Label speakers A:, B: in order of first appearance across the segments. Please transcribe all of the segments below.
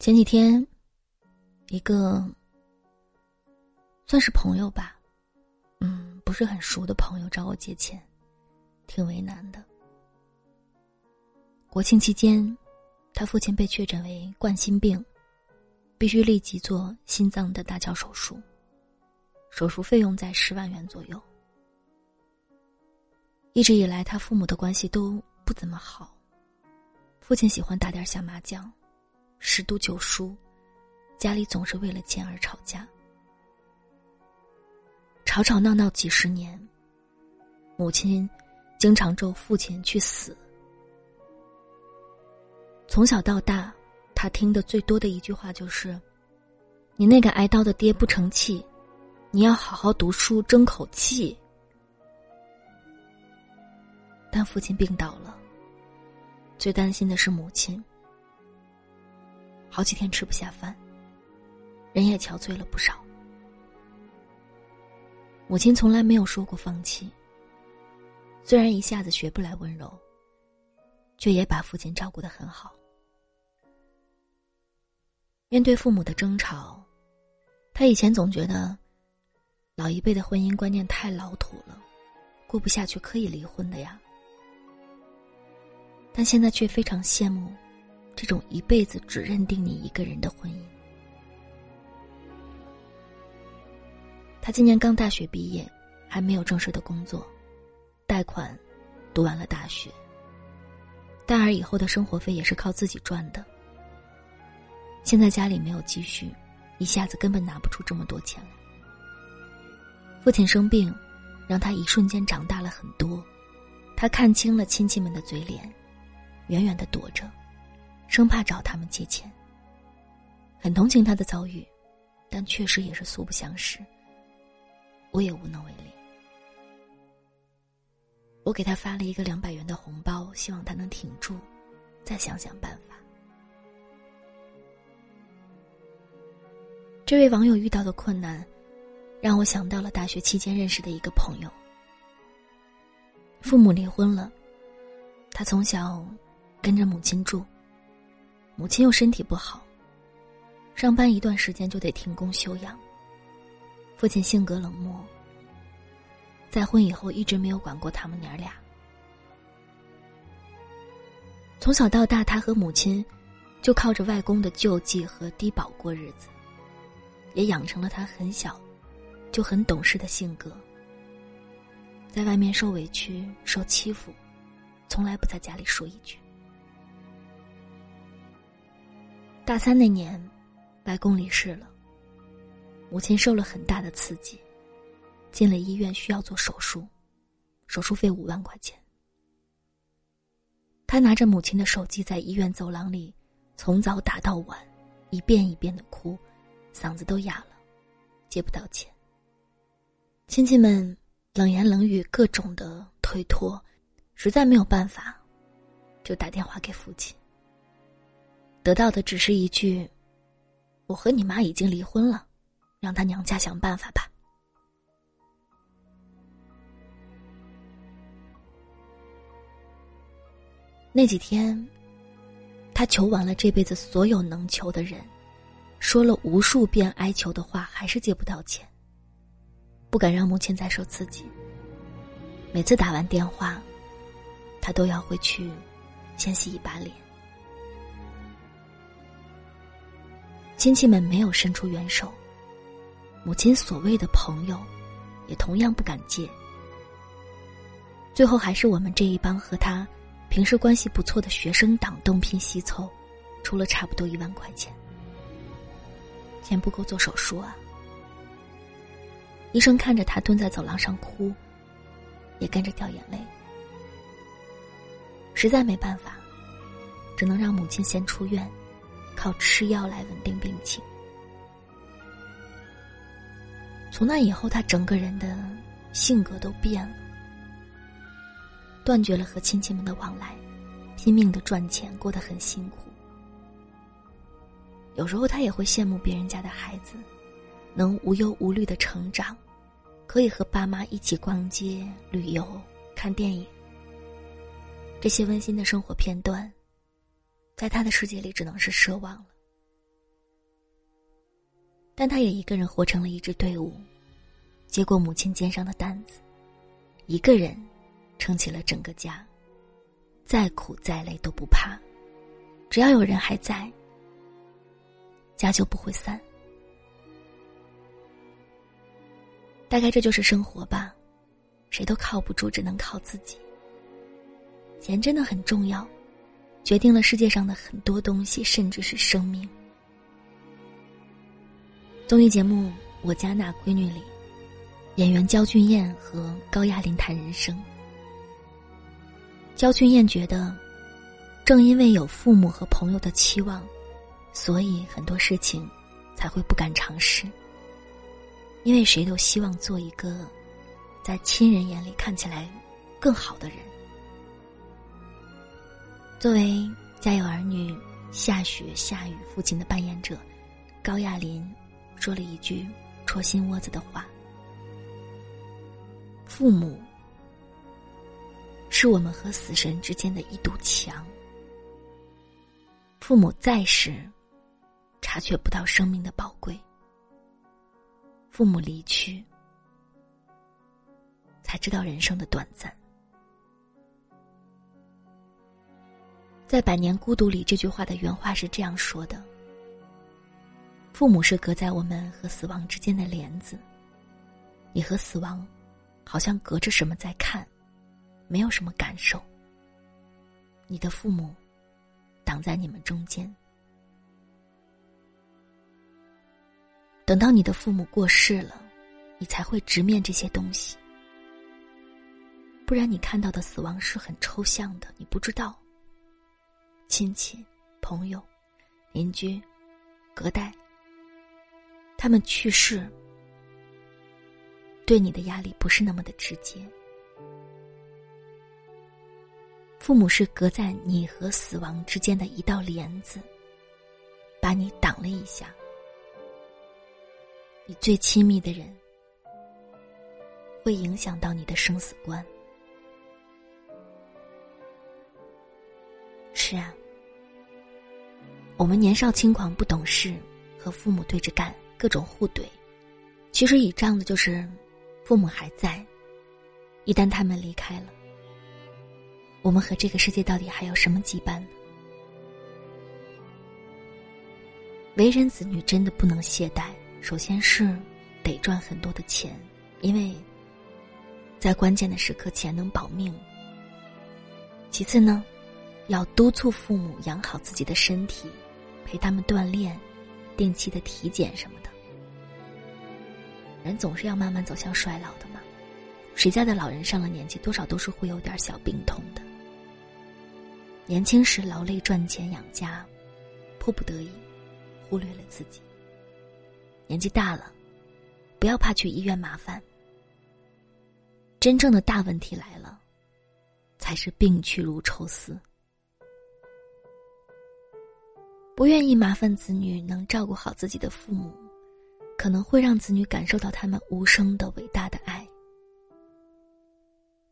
A: 前几天，一个算是朋友吧，嗯，不是很熟的朋友找我借钱，挺为难的。国庆期间，他父亲被确诊为冠心病，必须立即做心脏的搭桥手术，手术费用在十万元左右。一直以来，他父母的关系都不怎么好，父亲喜欢打点小麻将。十赌九输，家里总是为了钱而吵架，吵吵闹闹几十年。母亲经常咒父亲去死。从小到大，他听的最多的一句话就是：“你那个挨刀的爹不成器，你要好好读书争口气。”但父亲病倒了，最担心的是母亲。好几天吃不下饭，人也憔悴了不少。母亲从来没有说过放弃。虽然一下子学不来温柔，却也把父亲照顾的很好。面对父母的争吵，他以前总觉得，老一辈的婚姻观念太老土了，过不下去可以离婚的呀。但现在却非常羡慕。这种一辈子只认定你一个人的婚姻。他今年刚大学毕业，还没有正式的工作，贷款，读完了大学。大二以后的生活费也是靠自己赚的。现在家里没有积蓄，一下子根本拿不出这么多钱来。父亲生病，让他一瞬间长大了很多。他看清了亲戚们的嘴脸，远远的躲着。生怕找他们借钱。很同情他的遭遇，但确实也是素不相识。我也无能为力。我给他发了一个两百元的红包，希望他能挺住，再想想办法。这位网友遇到的困难，让我想到了大学期间认识的一个朋友。父母离婚了，他从小跟着母亲住。母亲又身体不好，上班一段时间就得停工休养。父亲性格冷漠，再婚以后一直没有管过他们娘俩。从小到大，他和母亲就靠着外公的救济和低保过日子，也养成了他很小就很懂事的性格。在外面受委屈、受欺负，从来不在家里说一句。大三那年，外公离世了。母亲受了很大的刺激，进了医院需要做手术，手术费五万块钱。他拿着母亲的手机在医院走廊里，从早打到晚，一遍一遍的哭，嗓子都哑了，借不到钱。亲戚们冷言冷语，各种的推脱，实在没有办法，就打电话给父亲。得到的只是一句：“我和你妈已经离婚了，让他娘家想办法吧。”那几天，他求完了这辈子所有能求的人，说了无数遍哀求的话，还是借不到钱。不敢让母亲再受刺激。每次打完电话，他都要回去先洗一把脸。亲戚们没有伸出援手，母亲所谓的朋友，也同样不敢借。最后还是我们这一帮和他平时关系不错的学生党东拼西凑，出了差不多一万块钱。钱不够做手术啊！医生看着他蹲在走廊上哭，也跟着掉眼泪。实在没办法，只能让母亲先出院。靠吃药来稳定病情。从那以后，他整个人的性格都变了，断绝了和亲戚们的往来，拼命的赚钱，过得很辛苦。有时候他也会羡慕别人家的孩子，能无忧无虑的成长，可以和爸妈一起逛街、旅游、看电影。这些温馨的生活片段。在他的世界里，只能是奢望了。但他也一个人活成了一支队伍，接过母亲肩上的担子，一个人撑起了整个家。再苦再累都不怕，只要有人还在，家就不会散。大概这就是生活吧，谁都靠不住，只能靠自己。钱真的很重要，决定了世界上的很多东西，甚至是生命。综艺节目《我家那闺女》里，演员焦俊艳和高亚麟谈人生。焦俊艳觉得，正因为有父母和朋友的期望，所以很多事情才会不敢尝试。因为谁都希望做一个在亲人眼里看起来更好的人。作为《家有儿女》夏雪、夏雨父亲的扮演者，高亚麟说了一句戳心窝子的话：“父母是我们和死神之间的一堵墙。父母在时，察觉不到生命的宝贵；父母离去，才知道人生的短暂。”在《百年孤独》里，这句话的原话是这样说的：“父母是隔在我们和死亡之间的帘子，你和死亡，好像隔着什么在看，没有什么感受。你的父母，挡在你们中间。等到你的父母过世了，你才会直面这些东西。不然，你看到的死亡是很抽象的，你不知道。”亲戚、朋友、邻居、隔代，他们去世，对你的压力不是那么的直接。父母是隔在你和死亡之间的一道帘子，把你挡了一下。你最亲密的人，会影响到你的生死观。是啊。我们年少轻狂不懂事，和父母对着干，各种互怼。其实倚仗的就是父母还在。一旦他们离开了，我们和这个世界到底还有什么羁绊呢？为人子女真的不能懈怠。首先是得赚很多的钱，因为在关键的时刻钱能保命。其次呢，要督促父母养好自己的身体。陪他们锻炼，定期的体检什么的。人总是要慢慢走向衰老的嘛，谁家的老人上了年纪，多少都是会有点小病痛的。年轻时劳累赚钱养家，迫不得已，忽略了自己。年纪大了，不要怕去医院麻烦。真正的大问题来了，才是病去如抽丝。不愿意麻烦子女能照顾好自己的父母，可能会让子女感受到他们无声的伟大的爱。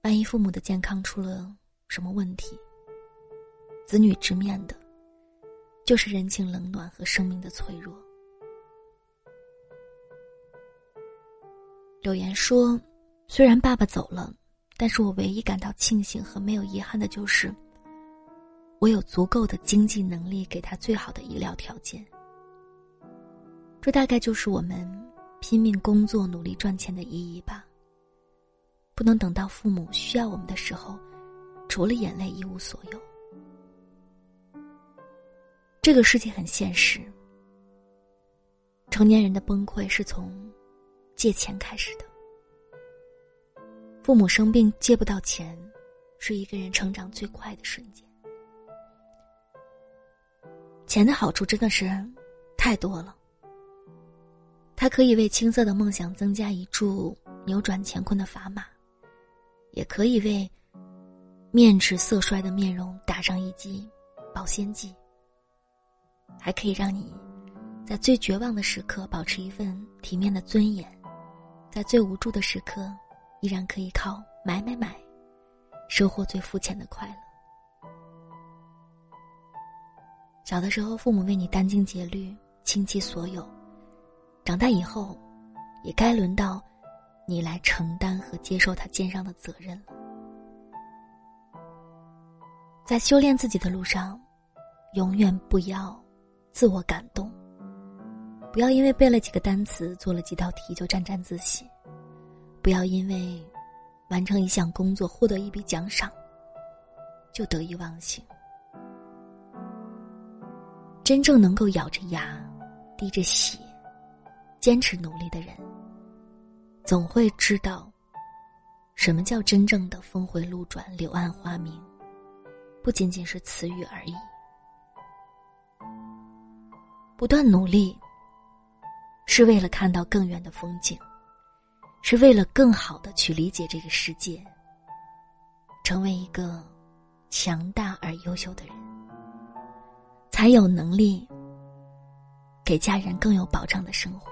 A: 万一父母的健康出了什么问题，子女直面的，就是人情冷暖和生命的脆弱。柳岩说：“虽然爸爸走了，但是我唯一感到庆幸和没有遗憾的就是。”我有足够的经济能力给他最好的医疗条件，这大概就是我们拼命工作、努力赚钱的意义吧。不能等到父母需要我们的时候，除了眼泪一无所有。这个世界很现实，成年人的崩溃是从借钱开始的。父母生病借不到钱，是一个人成长最快的瞬间。钱的好处真的是太多了。它可以为青涩的梦想增加一注扭转乾坤的砝码，也可以为面赤色衰的面容打上一剂保鲜剂，还可以让你在最绝望的时刻保持一份体面的尊严，在最无助的时刻依然可以靠买买买收获最肤浅的快乐。小的时候，父母为你殚精竭虑，倾其所有，长大以后，也该轮到你来承担和接受他肩上的责任了。在修炼自己的路上，永远不要自我感动，不要因为背了几个单词、做了几道题就沾沾自喜，不要因为完成一项工作、获得一笔奖赏就得意忘形。真正能够咬着牙、滴着血、坚持努力的人，总会知道什么叫真正的峰回路转、柳暗花明。不仅仅是词语而已。不断努力，是为了看到更远的风景，是为了更好的去理解这个世界，成为一个强大而优秀的人，才有能力给家人更有保障的生活。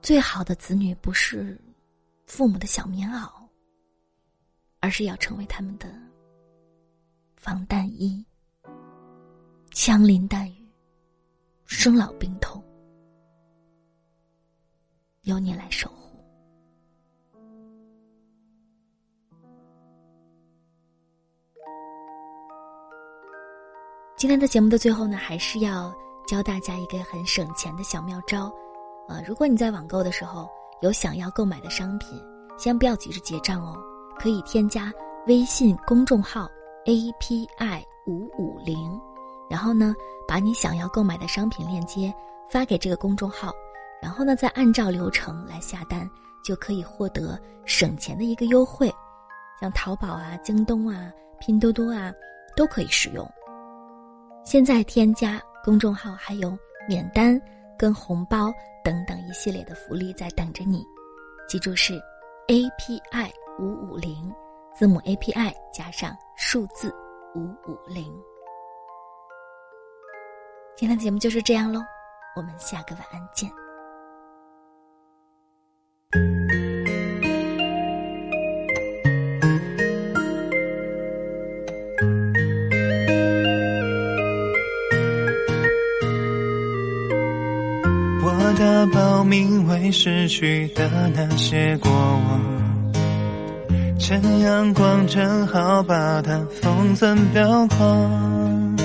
A: 最好的子女不是父母的小棉袄。而是要成为他们的防弹衣，枪林弹雨，生老病痛，由你来守护。今天的节目的最后呢，还是要教大家一个很省钱的小妙招。呃，如果你在网购的时候有想要购买的商品，先不要急着结账哦。可以添加微信公众号 API 五五零，然后呢，把你想要购买的商品链接发给这个公众号，然后呢，再按照流程来下单，就可以获得省钱的一个优惠。像淘宝啊、京东啊、拼多多啊，都可以使用。现在添加公众号还有免单、跟红包等等一系列的福利在等着你，记住是 API。五五零，字母 API 加上数字五五零。今天的节目就是这样喽，我们下个晚安见。
B: 名为逝去的那些过往。趁阳光正好，把它封存裱框，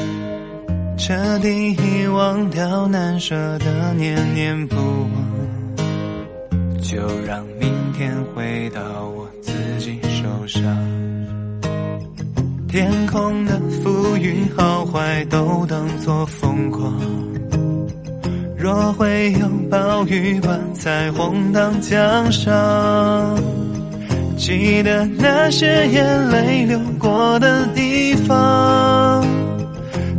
B: 彻底遗忘掉难舍的念念不忘，就让明天回到我自己手上。天空的浮云好坏都当作疯狂，若会有暴雨把彩虹当奖赏。记得那些眼泪流过的地方，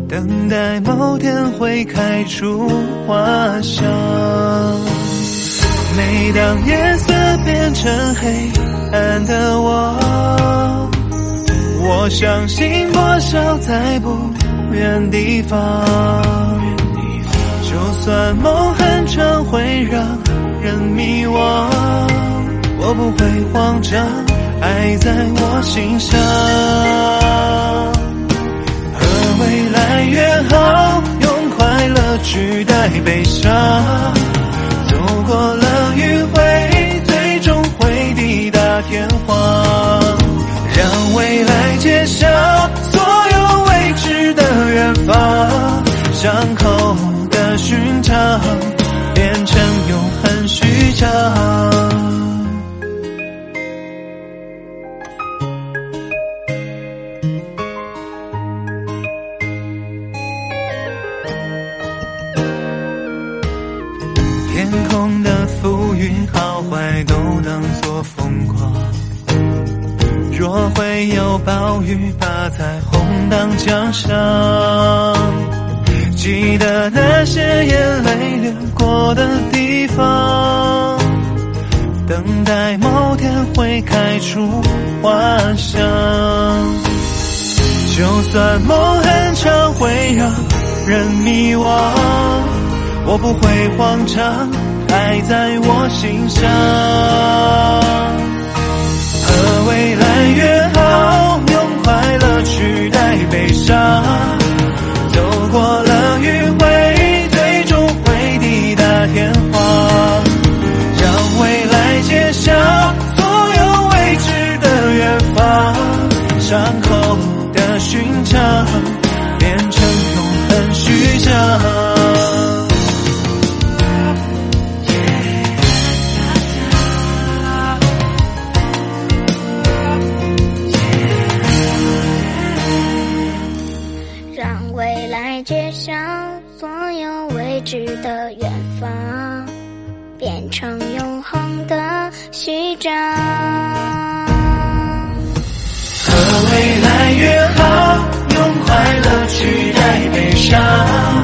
B: 等待某天会开出花香。每当夜色变成黑暗的我，我相信多少在不远地方。算梦很长，会让人迷惘。我不会慌张，爱在我心上，和未来约好，用快乐取代悲伤，走过了迂回，最终会抵达天荒，让未来揭晓天空的浮云，好坏都能做风光。若会有暴雨把彩虹当奖赏，记得那些眼泪流过的地方，等待某天会开出花香。就算梦很长会让人迷惘，我不会慌张，爱在我心上。和未来约好，用快乐取代悲伤。走过了迂回，最终会抵达天荒。
C: 让未来揭晓所有未知的远方，伤口的寻常变成永恒虚张。的远方变成永恒的序章
B: 和未来约好用快乐取代悲伤。